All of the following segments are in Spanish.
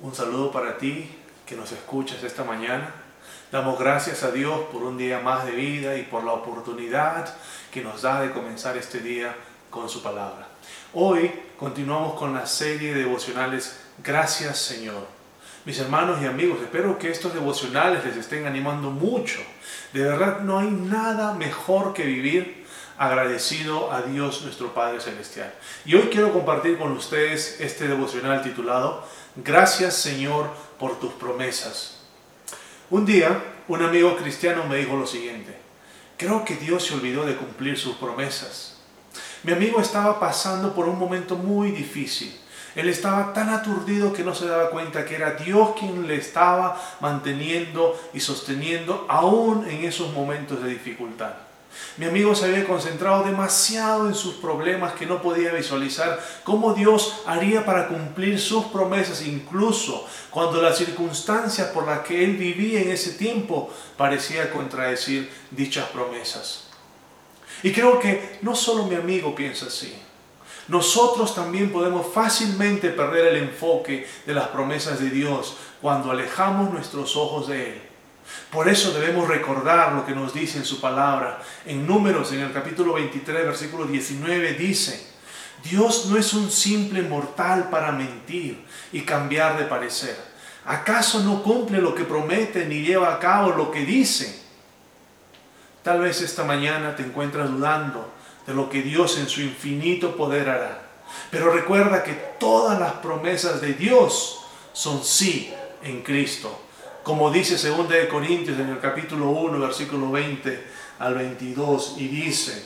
Un saludo para ti que nos escuchas esta mañana. Damos gracias a Dios por un día más de vida y por la oportunidad que nos da de comenzar este día con su palabra. Hoy continuamos con la serie de devocionales Gracias Señor. Mis hermanos y amigos, espero que estos devocionales les estén animando mucho. De verdad no hay nada mejor que vivir agradecido a Dios nuestro Padre Celestial. Y hoy quiero compartir con ustedes este devocional titulado Gracias Señor por tus promesas. Un día un amigo cristiano me dijo lo siguiente, creo que Dios se olvidó de cumplir sus promesas. Mi amigo estaba pasando por un momento muy difícil. Él estaba tan aturdido que no se daba cuenta que era Dios quien le estaba manteniendo y sosteniendo aún en esos momentos de dificultad. Mi amigo se había concentrado demasiado en sus problemas que no podía visualizar cómo Dios haría para cumplir sus promesas, incluso cuando las circunstancias por las que él vivía en ese tiempo parecía contradecir dichas promesas. Y creo que no solo mi amigo piensa así. Nosotros también podemos fácilmente perder el enfoque de las promesas de Dios cuando alejamos nuestros ojos de Él. Por eso debemos recordar lo que nos dice en su palabra. En números, en el capítulo 23, versículo 19, dice, Dios no es un simple mortal para mentir y cambiar de parecer. ¿Acaso no cumple lo que promete ni lleva a cabo lo que dice? Tal vez esta mañana te encuentras dudando de lo que Dios en su infinito poder hará. Pero recuerda que todas las promesas de Dios son sí en Cristo como dice 2 de Corintios en el capítulo 1, versículo 20 al 22, y dice,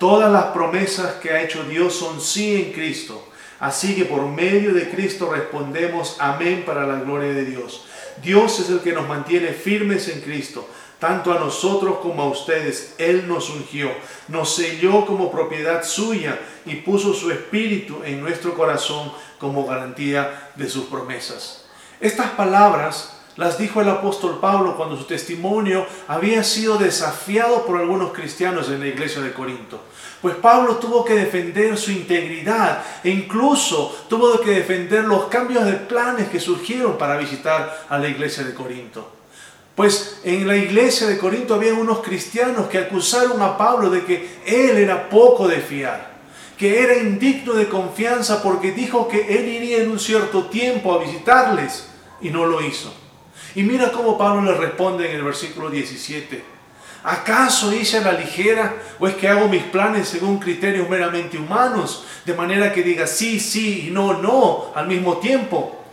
todas las promesas que ha hecho Dios son sí en Cristo, así que por medio de Cristo respondemos amén para la gloria de Dios. Dios es el que nos mantiene firmes en Cristo, tanto a nosotros como a ustedes. Él nos ungió, nos selló como propiedad suya y puso su espíritu en nuestro corazón como garantía de sus promesas. Estas palabras las dijo el apóstol Pablo cuando su testimonio había sido desafiado por algunos cristianos en la iglesia de Corinto. Pues Pablo tuvo que defender su integridad e incluso tuvo que defender los cambios de planes que surgieron para visitar a la iglesia de Corinto. Pues en la iglesia de Corinto había unos cristianos que acusaron a Pablo de que él era poco de fiar que era indigno de confianza porque dijo que él iría en un cierto tiempo a visitarles y no lo hizo. Y mira cómo Pablo le responde en el versículo 17. ¿Acaso hice la ligera o es que hago mis planes según criterios meramente humanos, de manera que diga sí, sí y no, no al mismo tiempo?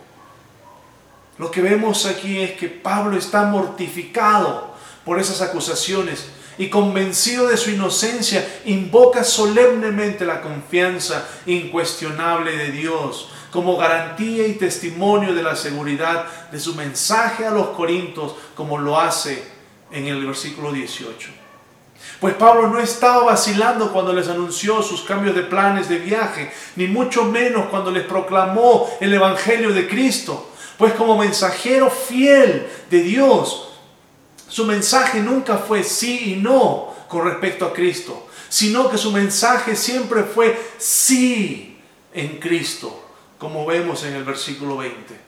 Lo que vemos aquí es que Pablo está mortificado por esas acusaciones y convencido de su inocencia, invoca solemnemente la confianza incuestionable de Dios como garantía y testimonio de la seguridad de su mensaje a los corintios, como lo hace en el versículo 18. Pues Pablo no estaba vacilando cuando les anunció sus cambios de planes de viaje, ni mucho menos cuando les proclamó el Evangelio de Cristo. Pues como mensajero fiel de Dios, su mensaje nunca fue sí y no con respecto a Cristo, sino que su mensaje siempre fue sí en Cristo, como vemos en el versículo 20.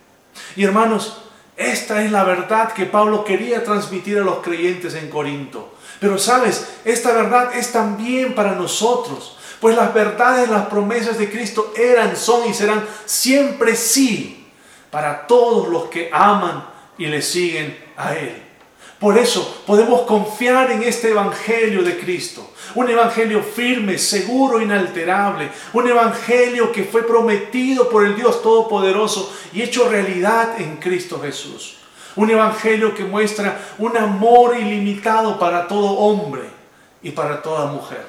Y hermanos, esta es la verdad que Pablo quería transmitir a los creyentes en Corinto. Pero sabes, esta verdad es también para nosotros, pues las verdades, las promesas de Cristo eran, son y serán siempre sí para todos los que aman y le siguen a Él. Por eso podemos confiar en este Evangelio de Cristo. Un Evangelio firme, seguro, inalterable. Un Evangelio que fue prometido por el Dios Todopoderoso y hecho realidad en Cristo Jesús. Un Evangelio que muestra un amor ilimitado para todo hombre y para toda mujer.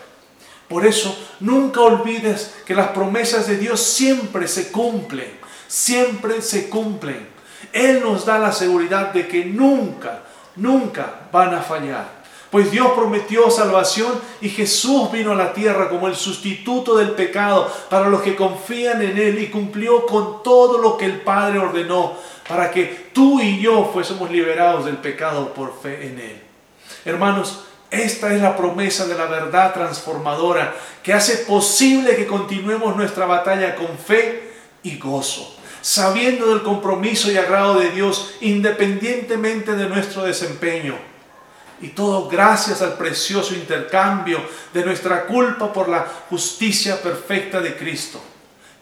Por eso nunca olvides que las promesas de Dios siempre se cumplen. Siempre se cumplen. Él nos da la seguridad de que nunca nunca van a fallar. Pues Dios prometió salvación y Jesús vino a la tierra como el sustituto del pecado para los que confían en Él y cumplió con todo lo que el Padre ordenó para que tú y yo fuésemos liberados del pecado por fe en Él. Hermanos, Esta es la promesa de la verdad transformadora que hace posible que continuemos nuestra batalla con fe y gozo, sabiendo del compromiso y agrado de Dios independientemente de nuestro desempeño. Y todo gracias al precioso intercambio de nuestra culpa por la justicia perfecta de Cristo,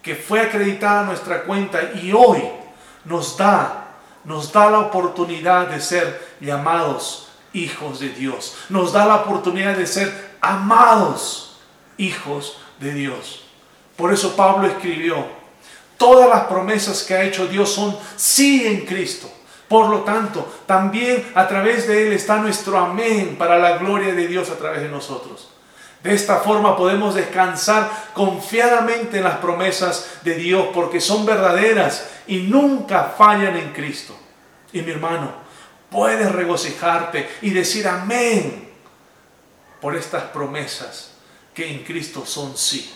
que fue acreditada a nuestra cuenta y hoy nos da, nos da la oportunidad de ser llamados hijos de Dios. Nos da la oportunidad de ser amados hijos de Dios. Por eso Pablo escribió, todas las promesas que ha hecho Dios son sí en Cristo. Por lo tanto, también a través de Él está nuestro amén para la gloria de Dios a través de nosotros. De esta forma podemos descansar confiadamente en las promesas de Dios porque son verdaderas y nunca fallan en Cristo. Y mi hermano, puedes regocijarte y decir amén por estas promesas que en Cristo son sí,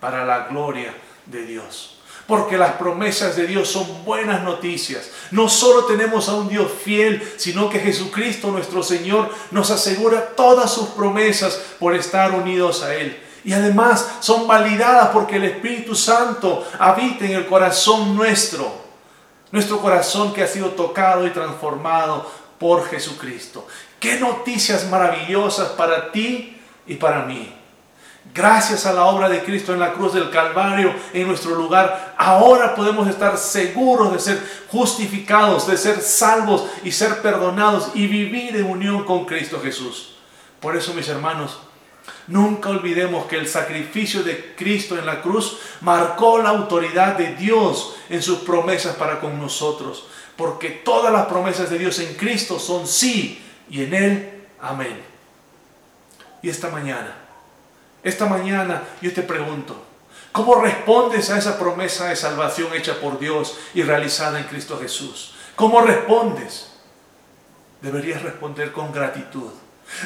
para la gloria de Dios. Porque las promesas de Dios son buenas noticias. No solo tenemos a un Dios fiel, sino que Jesucristo nuestro Señor nos asegura todas sus promesas por estar unidos a Él. Y además son validadas porque el Espíritu Santo habita en el corazón nuestro. Nuestro corazón que ha sido tocado y transformado por Jesucristo. Qué noticias maravillosas para ti y para mí. Gracias a la obra de Cristo en la cruz del Calvario, en nuestro lugar, ahora podemos estar seguros de ser justificados, de ser salvos y ser perdonados y vivir en unión con Cristo Jesús. Por eso, mis hermanos, Nunca olvidemos que el sacrificio de Cristo en la cruz marcó la autoridad de Dios en sus promesas para con nosotros, porque todas las promesas de Dios en Cristo son sí y en Él amén. Y esta mañana, esta mañana yo te pregunto, ¿cómo respondes a esa promesa de salvación hecha por Dios y realizada en Cristo Jesús? ¿Cómo respondes? Deberías responder con gratitud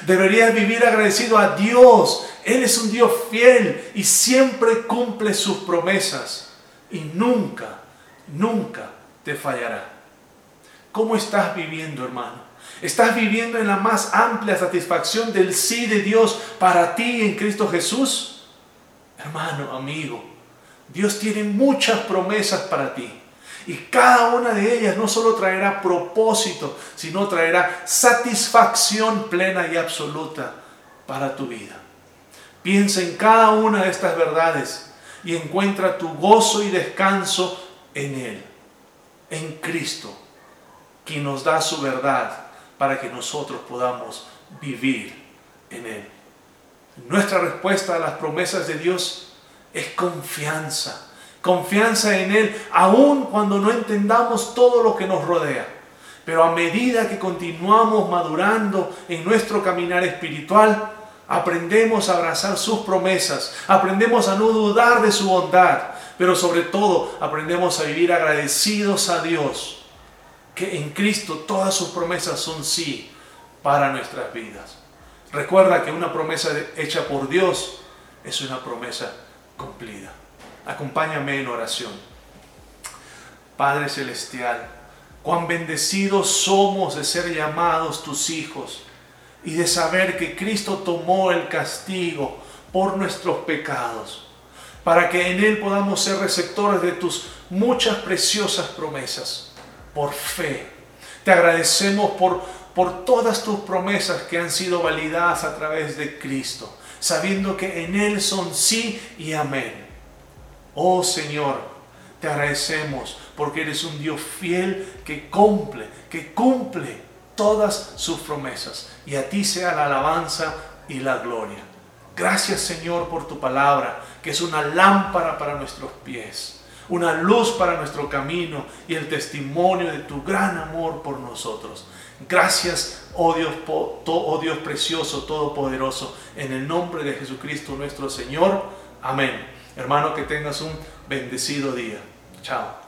Deberías vivir agradecido a Dios. Él es un Dios fiel y siempre cumple sus promesas. Y nunca, nunca te fallará. ¿Cómo estás viviendo, hermano? ¿Estás viviendo en la más amplia satisfacción del sí de Dios para ti en Cristo Jesús? Hermano, amigo, Dios tiene muchas promesas para ti. Y cada una de ellas no solo traerá propósito, sino traerá satisfacción plena y absoluta para tu vida. Piensa en cada una de estas verdades y encuentra tu gozo y descanso en Él, en Cristo, quien nos da su verdad para que nosotros podamos vivir en Él. Nuestra respuesta a las promesas de Dios es confianza confianza en Él, aun cuando no entendamos todo lo que nos rodea. Pero a medida que continuamos madurando en nuestro caminar espiritual, aprendemos a abrazar sus promesas, aprendemos a no dudar de su bondad, pero sobre todo aprendemos a vivir agradecidos a Dios, que en Cristo todas sus promesas son sí para nuestras vidas. Recuerda que una promesa hecha por Dios es una promesa cumplida. Acompáñame en oración. Padre Celestial, cuán bendecidos somos de ser llamados tus hijos y de saber que Cristo tomó el castigo por nuestros pecados, para que en Él podamos ser receptores de tus muchas preciosas promesas, por fe. Te agradecemos por, por todas tus promesas que han sido validadas a través de Cristo, sabiendo que en Él son sí y amén. Oh Señor, te agradecemos porque eres un Dios fiel que cumple, que cumple todas sus promesas. Y a ti sea la alabanza y la gloria. Gracias Señor por tu palabra, que es una lámpara para nuestros pies, una luz para nuestro camino y el testimonio de tu gran amor por nosotros. Gracias, oh Dios, oh Dios precioso, todopoderoso, en el nombre de Jesucristo nuestro Señor. Amén. Hermano, que tengas un bendecido día. Chao.